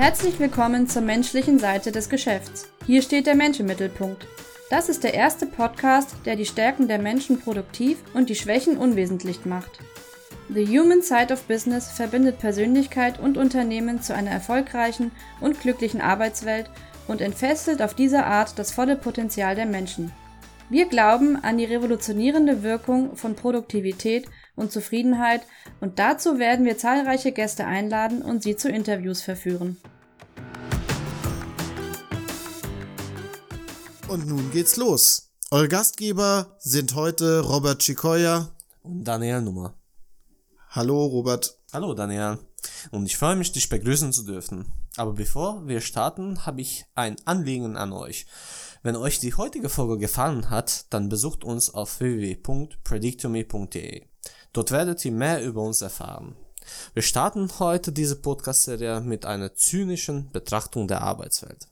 Herzlich willkommen zur menschlichen Seite des Geschäfts. Hier steht der Mensch im Mittelpunkt. Das ist der erste Podcast, der die Stärken der Menschen produktiv und die Schwächen unwesentlich macht. The Human Side of Business verbindet Persönlichkeit und Unternehmen zu einer erfolgreichen und glücklichen Arbeitswelt und entfesselt auf diese Art das volle Potenzial der Menschen. Wir glauben an die revolutionierende Wirkung von Produktivität und Zufriedenheit und dazu werden wir zahlreiche Gäste einladen und sie zu Interviews verführen. Und nun geht's los. Eure Gastgeber sind heute Robert Chicoya und Daniel Nummer. Hallo Robert. Hallo Daniel. Und ich freue mich, dich begrüßen zu dürfen. Aber bevor wir starten, habe ich ein Anliegen an euch. Wenn euch die heutige Folge gefallen hat, dann besucht uns auf www.predictome.de. Dort werdet ihr mehr über uns erfahren. Wir starten heute diese Podcast-Serie mit einer zynischen Betrachtung der Arbeitswelt.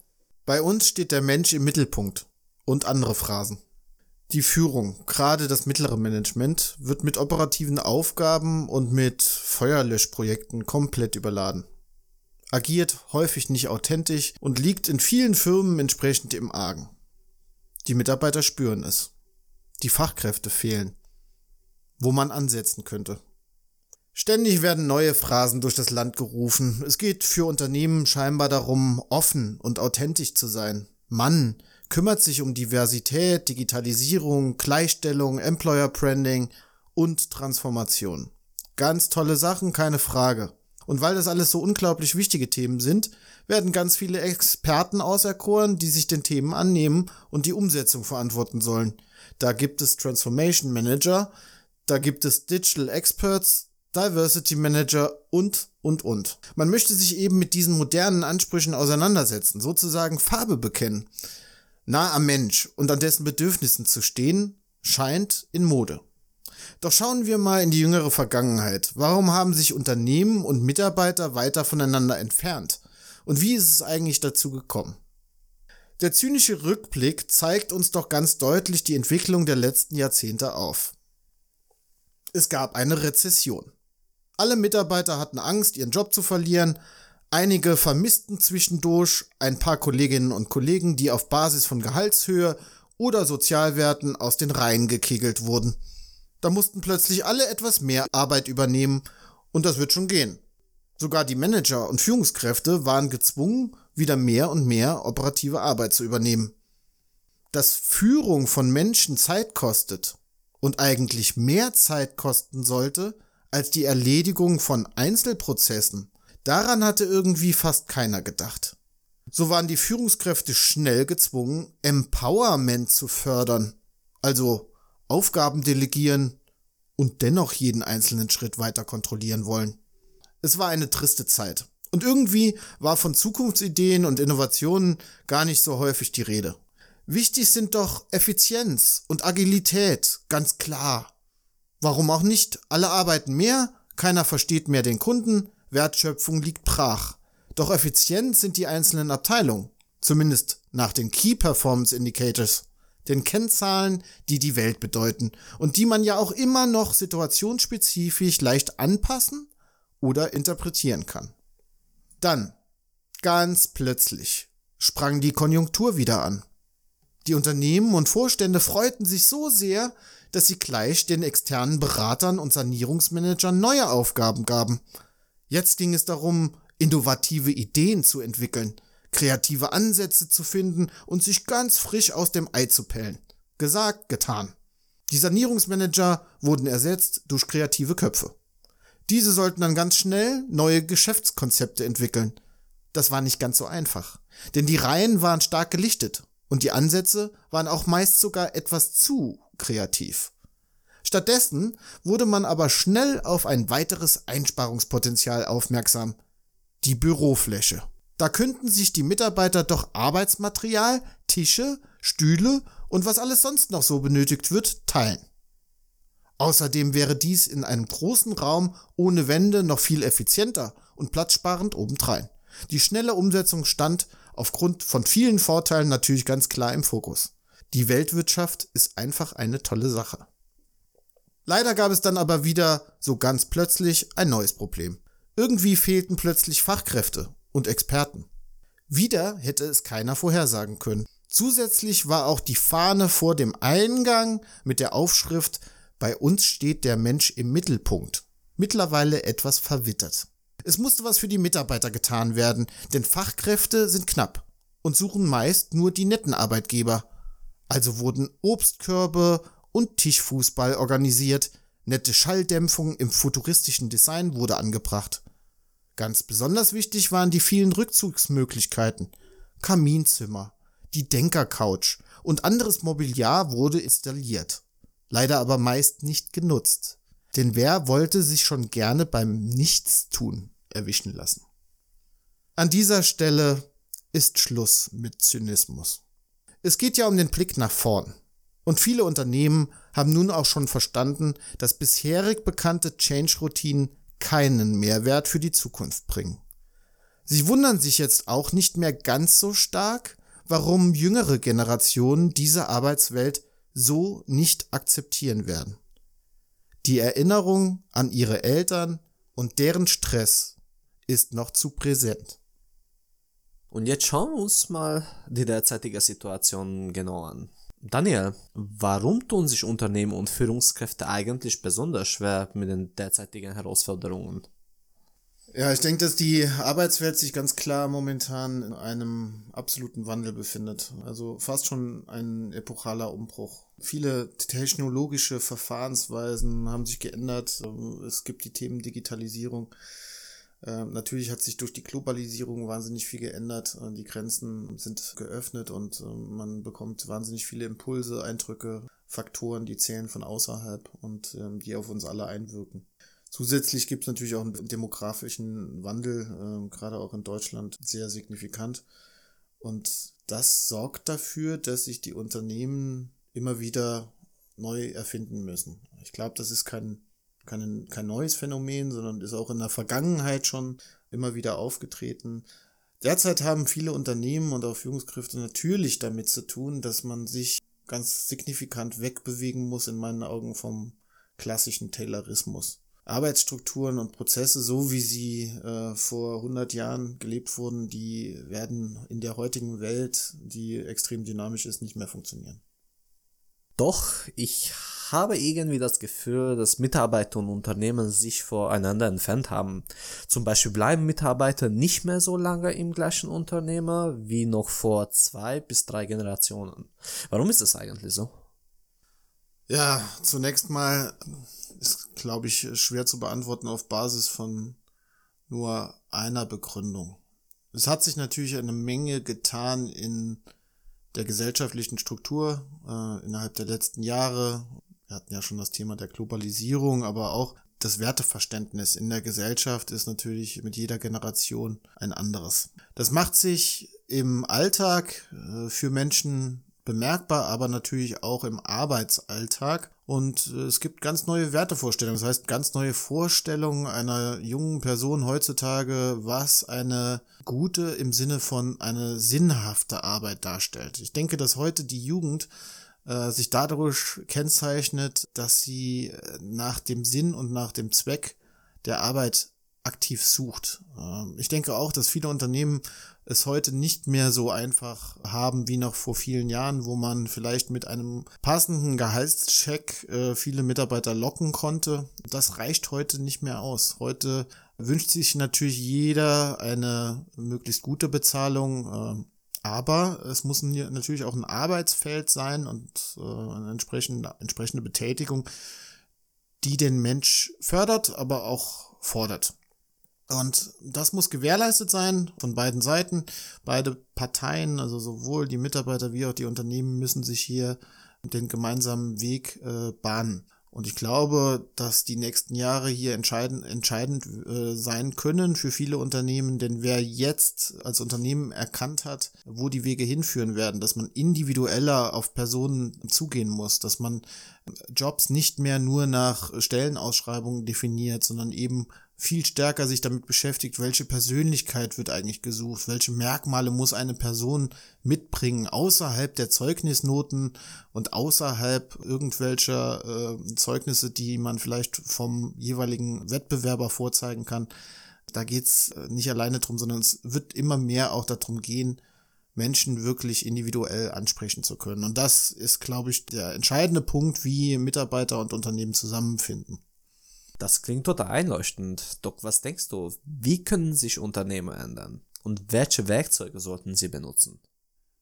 Bei uns steht der Mensch im Mittelpunkt und andere Phrasen. Die Führung, gerade das mittlere Management, wird mit operativen Aufgaben und mit Feuerlöschprojekten komplett überladen agiert häufig nicht authentisch und liegt in vielen Firmen entsprechend im Argen. Die Mitarbeiter spüren es. Die Fachkräfte fehlen. Wo man ansetzen könnte. Ständig werden neue Phrasen durch das Land gerufen. Es geht für Unternehmen scheinbar darum, offen und authentisch zu sein. Mann kümmert sich um Diversität, Digitalisierung, Gleichstellung, Employer Branding und Transformation. Ganz tolle Sachen, keine Frage. Und weil das alles so unglaublich wichtige Themen sind, werden ganz viele Experten auserkoren, die sich den Themen annehmen und die Umsetzung verantworten sollen. Da gibt es Transformation Manager, da gibt es Digital Experts, Diversity Manager und, und, und. Man möchte sich eben mit diesen modernen Ansprüchen auseinandersetzen, sozusagen Farbe bekennen. Nah am Mensch und an dessen Bedürfnissen zu stehen, scheint in Mode. Doch schauen wir mal in die jüngere Vergangenheit. Warum haben sich Unternehmen und Mitarbeiter weiter voneinander entfernt? Und wie ist es eigentlich dazu gekommen? Der zynische Rückblick zeigt uns doch ganz deutlich die Entwicklung der letzten Jahrzehnte auf. Es gab eine Rezession. Alle Mitarbeiter hatten Angst, ihren Job zu verlieren, einige vermissten zwischendurch ein paar Kolleginnen und Kollegen, die auf Basis von Gehaltshöhe oder Sozialwerten aus den Reihen gekegelt wurden. Da mussten plötzlich alle etwas mehr Arbeit übernehmen und das wird schon gehen. Sogar die Manager und Führungskräfte waren gezwungen, wieder mehr und mehr operative Arbeit zu übernehmen. Dass Führung von Menschen Zeit kostet und eigentlich mehr Zeit kosten sollte als die Erledigung von Einzelprozessen, daran hatte irgendwie fast keiner gedacht. So waren die Führungskräfte schnell gezwungen, Empowerment zu fördern, also Aufgaben delegieren und dennoch jeden einzelnen Schritt weiter kontrollieren wollen. Es war eine triste Zeit. Und irgendwie war von Zukunftsideen und Innovationen gar nicht so häufig die Rede. Wichtig sind doch Effizienz und Agilität, ganz klar. Warum auch nicht? Alle arbeiten mehr, keiner versteht mehr den Kunden, Wertschöpfung liegt brach. Doch effizient sind die einzelnen Abteilungen, zumindest nach den Key Performance Indicators den Kennzahlen, die die Welt bedeuten und die man ja auch immer noch situationsspezifisch leicht anpassen oder interpretieren kann. Dann, ganz plötzlich, sprang die Konjunktur wieder an. Die Unternehmen und Vorstände freuten sich so sehr, dass sie gleich den externen Beratern und Sanierungsmanagern neue Aufgaben gaben. Jetzt ging es darum, innovative Ideen zu entwickeln, kreative Ansätze zu finden und sich ganz frisch aus dem Ei zu pellen. Gesagt, getan. Die Sanierungsmanager wurden ersetzt durch kreative Köpfe. Diese sollten dann ganz schnell neue Geschäftskonzepte entwickeln. Das war nicht ganz so einfach, denn die Reihen waren stark gelichtet und die Ansätze waren auch meist sogar etwas zu kreativ. Stattdessen wurde man aber schnell auf ein weiteres Einsparungspotenzial aufmerksam. Die Bürofläche. Da könnten sich die Mitarbeiter doch Arbeitsmaterial, Tische, Stühle und was alles sonst noch so benötigt wird, teilen. Außerdem wäre dies in einem großen Raum ohne Wände noch viel effizienter und platzsparend obendrein. Die schnelle Umsetzung stand aufgrund von vielen Vorteilen natürlich ganz klar im Fokus. Die Weltwirtschaft ist einfach eine tolle Sache. Leider gab es dann aber wieder so ganz plötzlich ein neues Problem. Irgendwie fehlten plötzlich Fachkräfte und Experten. Wieder hätte es keiner vorhersagen können. Zusätzlich war auch die Fahne vor dem Eingang mit der Aufschrift Bei uns steht der Mensch im Mittelpunkt mittlerweile etwas verwittert. Es musste was für die Mitarbeiter getan werden, denn Fachkräfte sind knapp und suchen meist nur die netten Arbeitgeber. Also wurden Obstkörbe und Tischfußball organisiert, nette Schalldämpfung im futuristischen Design wurde angebracht. Ganz besonders wichtig waren die vielen Rückzugsmöglichkeiten. Kaminzimmer, die Denkercouch und anderes Mobiliar wurde installiert, leider aber meist nicht genutzt. Denn wer wollte sich schon gerne beim Nichtstun erwischen lassen? An dieser Stelle ist Schluss mit Zynismus. Es geht ja um den Blick nach vorn. Und viele Unternehmen haben nun auch schon verstanden, dass bisherig bekannte Change-Routinen keinen Mehrwert für die Zukunft bringen. Sie wundern sich jetzt auch nicht mehr ganz so stark, warum jüngere Generationen diese Arbeitswelt so nicht akzeptieren werden. Die Erinnerung an ihre Eltern und deren Stress ist noch zu präsent. Und jetzt schauen wir uns mal die derzeitige Situation genau an. Daniel, warum tun sich Unternehmen und Führungskräfte eigentlich besonders schwer mit den derzeitigen Herausforderungen? Ja, ich denke, dass die Arbeitswelt sich ganz klar momentan in einem absoluten Wandel befindet. Also fast schon ein epochaler Umbruch. Viele technologische Verfahrensweisen haben sich geändert. Es gibt die Themen Digitalisierung. Ähm, natürlich hat sich durch die Globalisierung wahnsinnig viel geändert. Die Grenzen sind geöffnet und ähm, man bekommt wahnsinnig viele Impulse, Eindrücke, Faktoren, die zählen von außerhalb und ähm, die auf uns alle einwirken. Zusätzlich gibt es natürlich auch einen demografischen Wandel, äh, gerade auch in Deutschland, sehr signifikant. Und das sorgt dafür, dass sich die Unternehmen immer wieder neu erfinden müssen. Ich glaube, das ist kein, kein, kein neues Phänomen, sondern ist auch in der Vergangenheit schon immer wieder aufgetreten. Derzeit haben viele Unternehmen und auch Führungskräfte natürlich damit zu tun, dass man sich ganz signifikant wegbewegen muss, in meinen Augen, vom klassischen Taylorismus. Arbeitsstrukturen und Prozesse, so wie sie äh, vor 100 Jahren gelebt wurden, die werden in der heutigen Welt, die extrem dynamisch ist, nicht mehr funktionieren. Doch, ich habe irgendwie das Gefühl, dass Mitarbeiter und Unternehmen sich voreinander entfernt haben. Zum Beispiel bleiben Mitarbeiter nicht mehr so lange im gleichen Unternehmer wie noch vor zwei bis drei Generationen. Warum ist das eigentlich so? Ja, zunächst mal ist, glaube ich, schwer zu beantworten auf Basis von nur einer Begründung. Es hat sich natürlich eine Menge getan in der gesellschaftlichen Struktur äh, innerhalb der letzten Jahre. Wir hatten ja schon das Thema der Globalisierung, aber auch das Werteverständnis in der Gesellschaft ist natürlich mit jeder Generation ein anderes. Das macht sich im Alltag äh, für Menschen bemerkbar, aber natürlich auch im Arbeitsalltag. Und äh, es gibt ganz neue Wertevorstellungen, das heißt ganz neue Vorstellungen einer jungen Person heutzutage, was eine gute im Sinne von eine sinnhafte Arbeit darstellt. Ich denke, dass heute die Jugend äh, sich dadurch kennzeichnet, dass sie äh, nach dem Sinn und nach dem Zweck der Arbeit aktiv sucht. Ähm, ich denke auch, dass viele Unternehmen es heute nicht mehr so einfach haben wie noch vor vielen Jahren, wo man vielleicht mit einem passenden Gehaltscheck äh, viele Mitarbeiter locken konnte. Das reicht heute nicht mehr aus. Heute wünscht sich natürlich jeder eine möglichst gute Bezahlung. Äh, aber es muss natürlich auch ein Arbeitsfeld sein und äh, eine entsprechende, entsprechende Betätigung, die den Mensch fördert, aber auch fordert. Und das muss gewährleistet sein von beiden Seiten. Beide Parteien, also sowohl die Mitarbeiter wie auch die Unternehmen, müssen sich hier den gemeinsamen Weg äh, bahnen. Und ich glaube, dass die nächsten Jahre hier entscheidend, entscheidend äh, sein können für viele Unternehmen, denn wer jetzt als Unternehmen erkannt hat, wo die Wege hinführen werden, dass man individueller auf Personen zugehen muss, dass man Jobs nicht mehr nur nach Stellenausschreibungen definiert, sondern eben viel stärker sich damit beschäftigt, welche Persönlichkeit wird eigentlich gesucht, welche Merkmale muss eine Person mitbringen, außerhalb der Zeugnisnoten und außerhalb irgendwelcher äh, Zeugnisse, die man vielleicht vom jeweiligen Wettbewerber vorzeigen kann. Da geht's äh, nicht alleine drum, sondern es wird immer mehr auch darum gehen, Menschen wirklich individuell ansprechen zu können. Und das ist, glaube ich, der entscheidende Punkt, wie Mitarbeiter und Unternehmen zusammenfinden. Das klingt total einleuchtend. Doc, was denkst du? Wie können sich Unternehmen ändern? Und welche Werkzeuge sollten sie benutzen?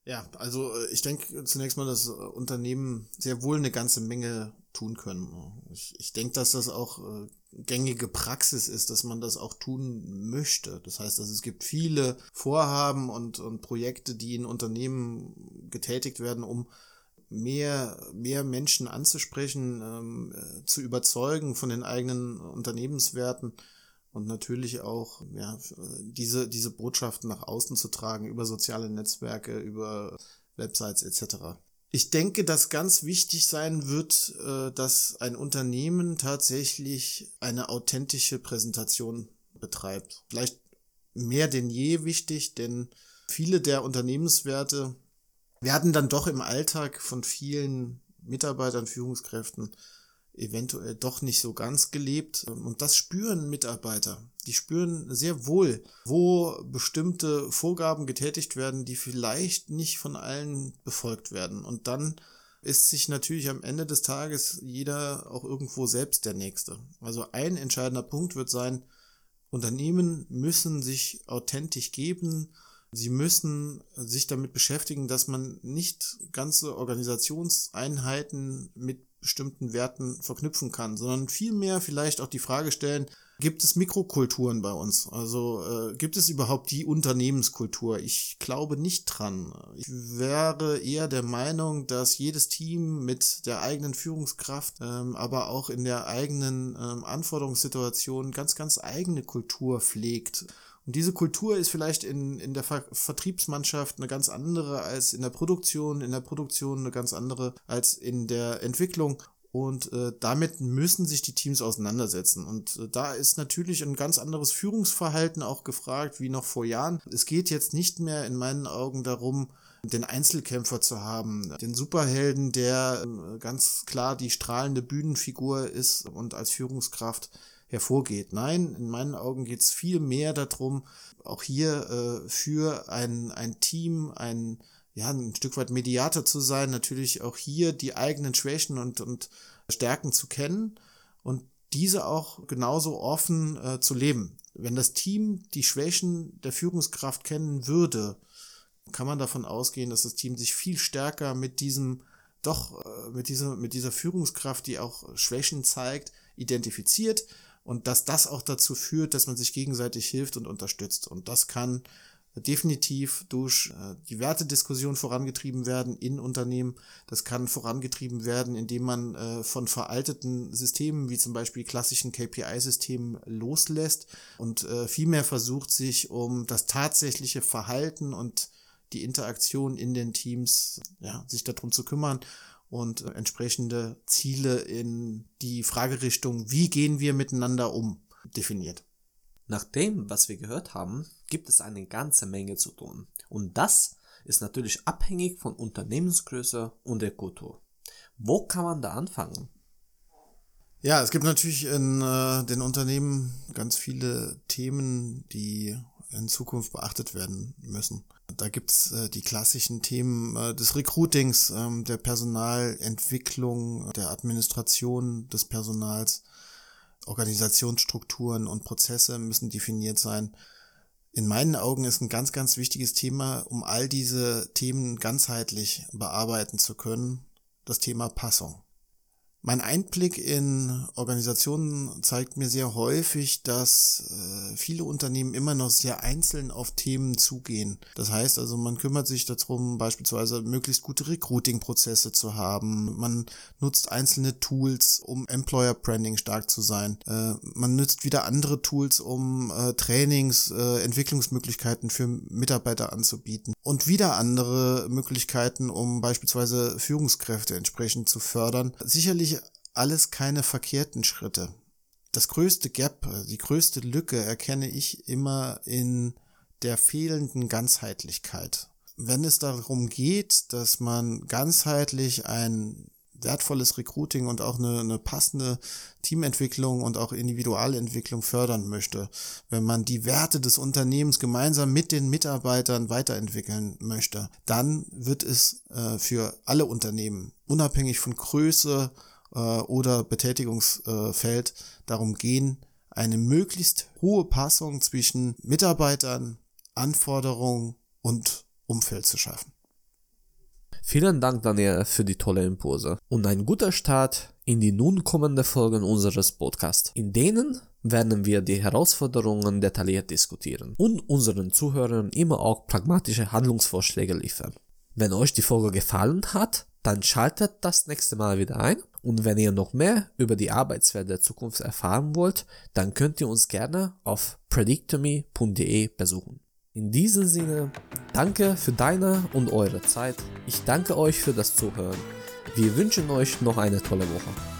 Ja, also äh, ich denke zunächst mal, dass äh, Unternehmen sehr wohl eine ganze Menge tun können. Ich, ich denke, dass das auch äh, gängige Praxis ist, dass man das auch tun möchte. Das heißt, dass es gibt viele Vorhaben und, und Projekte, die in Unternehmen getätigt werden, um mehr, mehr Menschen anzusprechen, ähm, zu überzeugen von den eigenen Unternehmenswerten und natürlich auch ja, diese, diese Botschaften nach außen zu tragen über soziale Netzwerke, über Websites etc. Ich denke, dass ganz wichtig sein wird, äh, dass ein Unternehmen tatsächlich eine authentische Präsentation betreibt. Vielleicht mehr denn je wichtig, denn viele der Unternehmenswerte werden dann doch im Alltag von vielen Mitarbeitern, Führungskräften eventuell doch nicht so ganz gelebt. Und das spüren Mitarbeiter. Die spüren sehr wohl, wo bestimmte Vorgaben getätigt werden, die vielleicht nicht von allen befolgt werden. Und dann ist sich natürlich am Ende des Tages jeder auch irgendwo selbst der Nächste. Also ein entscheidender Punkt wird sein, Unternehmen müssen sich authentisch geben. Sie müssen sich damit beschäftigen, dass man nicht ganze Organisationseinheiten mit bestimmten Werten verknüpfen kann, sondern vielmehr vielleicht auch die Frage stellen, gibt es Mikrokulturen bei uns? Also äh, gibt es überhaupt die Unternehmenskultur? Ich glaube nicht dran. Ich wäre eher der Meinung, dass jedes Team mit der eigenen Führungskraft, ähm, aber auch in der eigenen ähm, Anforderungssituation ganz, ganz eigene Kultur pflegt. Und diese Kultur ist vielleicht in, in der Ver Vertriebsmannschaft eine ganz andere als in der Produktion, in der Produktion eine ganz andere als in der Entwicklung. Und äh, damit müssen sich die Teams auseinandersetzen. Und äh, da ist natürlich ein ganz anderes Führungsverhalten auch gefragt wie noch vor Jahren. Es geht jetzt nicht mehr in meinen Augen darum, den Einzelkämpfer zu haben, den Superhelden, der äh, ganz klar die strahlende Bühnenfigur ist und als Führungskraft hervorgeht. Nein, in meinen Augen geht es viel mehr darum, auch hier äh, für ein, ein Team, ein, ja, ein Stück weit Mediator zu sein, natürlich auch hier die eigenen Schwächen und, und Stärken zu kennen und diese auch genauso offen äh, zu leben. Wenn das Team die Schwächen der Führungskraft kennen würde, kann man davon ausgehen, dass das Team sich viel stärker mit diesem doch äh, mit dieser mit dieser Führungskraft, die auch Schwächen zeigt, identifiziert und dass das auch dazu führt, dass man sich gegenseitig hilft und unterstützt. Und das kann definitiv durch äh, die Wertediskussion vorangetrieben werden in Unternehmen. Das kann vorangetrieben werden, indem man äh, von veralteten Systemen wie zum Beispiel klassischen KPI-Systemen loslässt und äh, vielmehr versucht, sich um das tatsächliche Verhalten und die Interaktion in den Teams, ja, sich darum zu kümmern und äh, entsprechende Ziele in die Fragerichtung, wie gehen wir miteinander um, definiert. Nach dem, was wir gehört haben, gibt es eine ganze Menge zu tun. Und das ist natürlich abhängig von Unternehmensgröße und der Kultur. Wo kann man da anfangen? Ja, es gibt natürlich in äh, den Unternehmen ganz viele Themen, die in Zukunft beachtet werden müssen. Da gibt's äh, die klassischen Themen äh, des Recruitings, äh, der Personalentwicklung, der Administration des Personals. Organisationsstrukturen und Prozesse müssen definiert sein. In meinen Augen ist ein ganz, ganz wichtiges Thema, um all diese Themen ganzheitlich bearbeiten zu können, das Thema Passung. Mein Einblick in Organisationen zeigt mir sehr häufig, dass äh, viele Unternehmen immer noch sehr einzeln auf Themen zugehen. Das heißt also, man kümmert sich darum, beispielsweise möglichst gute Recruiting-Prozesse zu haben. Man nutzt einzelne Tools, um Employer Branding stark zu sein. Äh, man nutzt wieder andere Tools, um äh, Trainings, äh, Entwicklungsmöglichkeiten für Mitarbeiter anzubieten. Und wieder andere Möglichkeiten, um beispielsweise Führungskräfte entsprechend zu fördern. Sicherlich alles keine verkehrten Schritte. Das größte Gap, die größte Lücke erkenne ich immer in der fehlenden Ganzheitlichkeit. Wenn es darum geht, dass man ganzheitlich ein wertvolles Recruiting und auch eine, eine passende Teamentwicklung und auch Individualentwicklung fördern möchte, wenn man die Werte des Unternehmens gemeinsam mit den Mitarbeitern weiterentwickeln möchte, dann wird es äh, für alle Unternehmen, unabhängig von Größe äh, oder Betätigungsfeld, darum gehen, eine möglichst hohe Passung zwischen Mitarbeitern, Anforderungen und Umfeld zu schaffen. Vielen Dank, Daniel, für die tolle Impulse und ein guter Start in die nun kommende Folgen unseres Podcasts. In denen werden wir die Herausforderungen detailliert diskutieren und unseren Zuhörern immer auch pragmatische Handlungsvorschläge liefern. Wenn euch die Folge gefallen hat, dann schaltet das nächste Mal wieder ein und wenn ihr noch mehr über die Arbeitswelt der Zukunft erfahren wollt, dann könnt ihr uns gerne auf predictomy.de besuchen. In diesem Sinne, danke für deine und eure Zeit. Ich danke euch für das Zuhören. Wir wünschen euch noch eine tolle Woche.